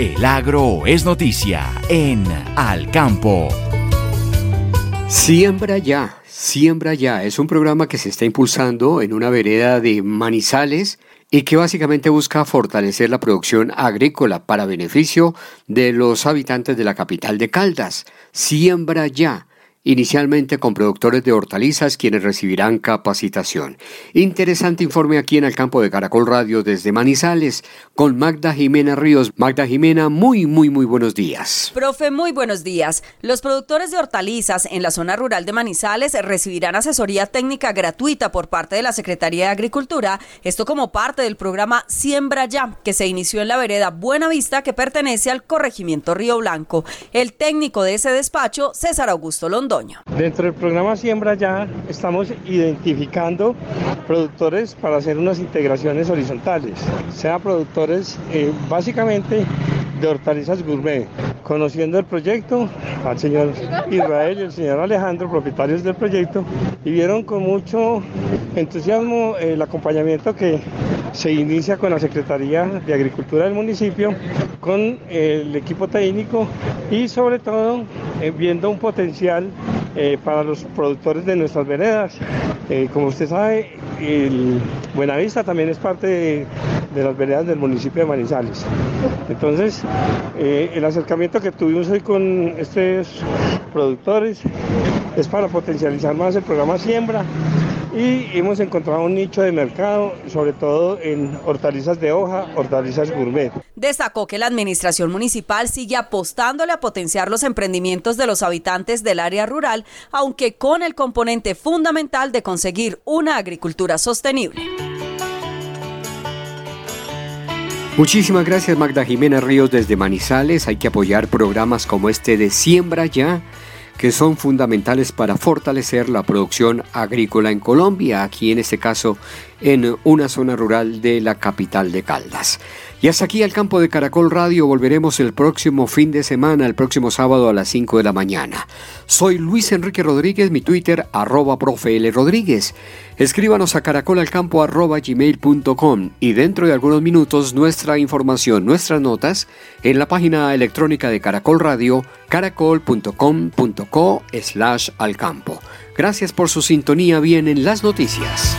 El agro es noticia en Al Campo. Siembra ya, siembra ya. Es un programa que se está impulsando en una vereda de Manizales y que básicamente busca fortalecer la producción agrícola para beneficio de los habitantes de la capital de Caldas. Siembra ya inicialmente con productores de hortalizas quienes recibirán capacitación. Interesante informe aquí en el campo de Caracol Radio desde Manizales con Magda Jimena Ríos. Magda Jimena, muy, muy, muy buenos días. Profe, muy buenos días. Los productores de hortalizas en la zona rural de Manizales recibirán asesoría técnica gratuita por parte de la Secretaría de Agricultura, esto como parte del programa Siembra Ya, que se inició en la vereda Buenavista que pertenece al corregimiento Río Blanco. El técnico de ese despacho, César Augusto Dentro del programa Siembra ya estamos identificando productores para hacer unas integraciones horizontales, sea productores eh, básicamente de hortalizas gourmet. Conociendo el proyecto, al señor Israel y el señor Alejandro, propietarios del proyecto, y vieron con mucho entusiasmo el acompañamiento que se inicia con la Secretaría de Agricultura del municipio, con el equipo técnico y sobre todo eh, viendo un potencial eh, para los productores de nuestras veredas. Eh, como usted sabe, Buenavista también es parte de, de, las veredas del municipio de Manizales. Entonces, el acercamiento que tuvimos hoy con estos productores es para potencializar más el programa Siembra y hemos encontrado un nicho de mercado, sobre todo en hortalizas de hoja, hortalizas gourmet. Destacó que la administración municipal sigue apostándole a potenciar los emprendimientos de los habitantes del área rural, aunque con el componente fundamental de conseguir una agricultura sostenible. Muchísimas gracias Magda Jimena Ríos desde Manizales. Hay que apoyar programas como este de Siembra Ya que son fundamentales para fortalecer la producción agrícola en Colombia, aquí en este caso en una zona rural de la capital de Caldas. Y hasta aquí al campo de Caracol Radio volveremos el próximo fin de semana, el próximo sábado a las 5 de la mañana. Soy Luis Enrique Rodríguez, mi Twitter arroba profe L. Rodríguez. Escríbanos a caracolalcampo arroba gmail.com y dentro de algunos minutos nuestra información, nuestras notas en la página electrónica de Caracol Radio, caracol.com.co slash al campo. Gracias por su sintonía, vienen las noticias.